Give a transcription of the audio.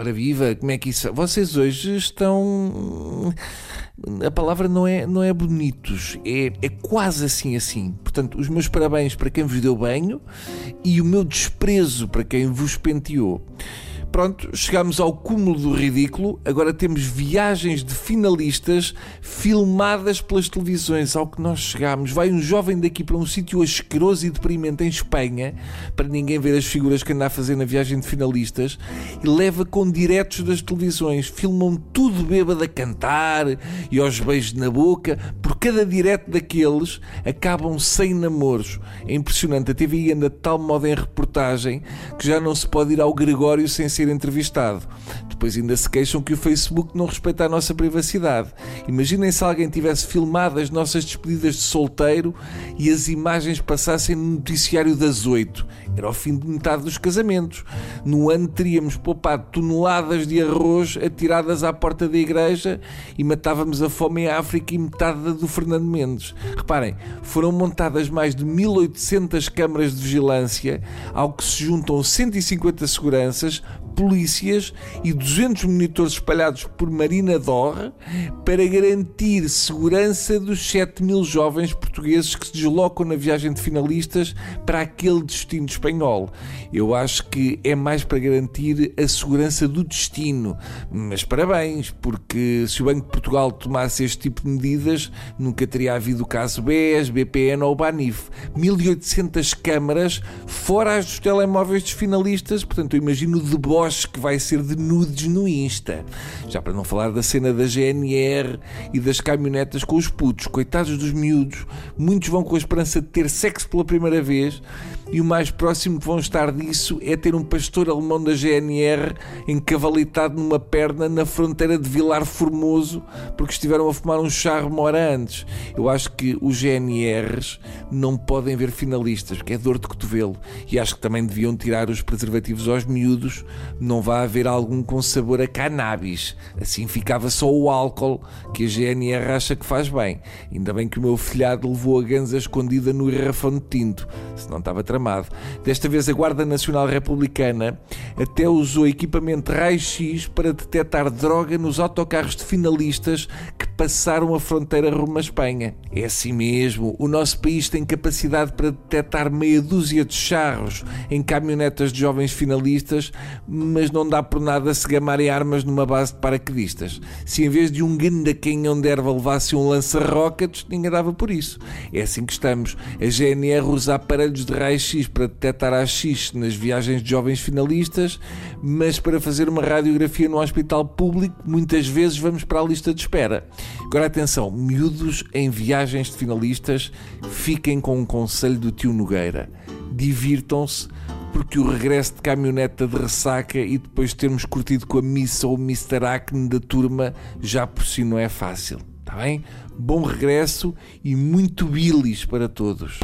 Ora viva, como é que isso. Vocês hoje estão. A palavra não é, não é bonitos, é, é quase assim assim. Portanto, os meus parabéns para quem vos deu banho e o meu desprezo para quem vos penteou. Pronto, chegamos ao cúmulo do ridículo. Agora temos viagens de finalistas filmadas pelas televisões. Ao que nós chegamos, vai um jovem daqui para um sítio asqueroso e deprimente em Espanha, para ninguém ver as figuras que anda a fazer na viagem de finalistas, e leva com diretos das televisões. Filmam tudo bêbado a cantar e aos beijos na boca. Por cada direto daqueles, acabam sem namoros. É impressionante. A TVI anda de tal modo em reportagem que já não se pode ir ao Gregório sem ser entrevistado. Depois ainda se queixam que o Facebook não respeita a nossa privacidade. Imaginem se alguém tivesse filmado as nossas despedidas de solteiro e as imagens passassem no noticiário das oito. Era o fim de metade dos casamentos. No ano teríamos poupado toneladas de arroz atiradas à porta da igreja e matávamos a fome em África e metade do Fernando Mendes. Reparem, foram montadas mais de 1800 câmaras de vigilância, ao que se juntam 150 seguranças, polícias e 200 monitores espalhados por Marina Dor para garantir segurança dos 7 mil jovens portugueses que se deslocam na viagem de finalistas para aquele destino espanhol. Eu acho que é mais para garantir a segurança do destino. Mas parabéns, porque se o Banco de Portugal tomasse este tipo de medidas, nunca teria havido o caso BES, BPN ou Banif. 1800 câmaras, fora as dos telemóveis dos finalistas, portanto eu imagino o deboche que vai ser de nudes no Insta. Já para não falar da cena da GNR e das caminhonetas com os putos, coitados dos miúdos, muitos vão com a esperança de ter sexo pela primeira vez e o mais próximo que vão estar disso é ter um pastor alemão da GNR encavalitado numa perna na fronteira de Vilar Formoso porque estiveram a fumar um charro hora antes. Eu acho que os GNRs não podem ver finalistas porque é dor de cotovelo e acho que também deviam tirar os preservativos aos miúdos, não vai haver algum com sabor a cannabis. Assim ficava só o álcool que a GNR acha que faz bem. Ainda bem que o meu filhado levou a ganza escondida no garrafão de tinto, senão estava tramado. Desta vez a Guarda Nacional Republicana até usou equipamento raio-x para detectar droga nos autocarros de finalistas passaram a fronteira rumo à Espanha. É assim mesmo, o nosso país tem capacidade para detectar meia dúzia de charros em caminhonetas de jovens finalistas, mas não dá por nada se gamarem armas numa base de paraquedistas. Se em vez de um ganda canhão de erva levasse um lança-rockets, ninguém dava por isso. É assim que estamos. A GNR usa aparelhos de raio X para detectar AX nas viagens de jovens finalistas, mas para fazer uma radiografia no hospital público, muitas vezes vamos para a lista de espera. Agora atenção, miúdos em viagens de finalistas, fiquem com um conselho do tio Nogueira. Divirtam-se porque o regresso de caminhoneta de ressaca e depois termos curtido com a missa ou o Mr. Acne da turma já por si não é fácil. Está bem? Bom regresso e muito bilis para todos.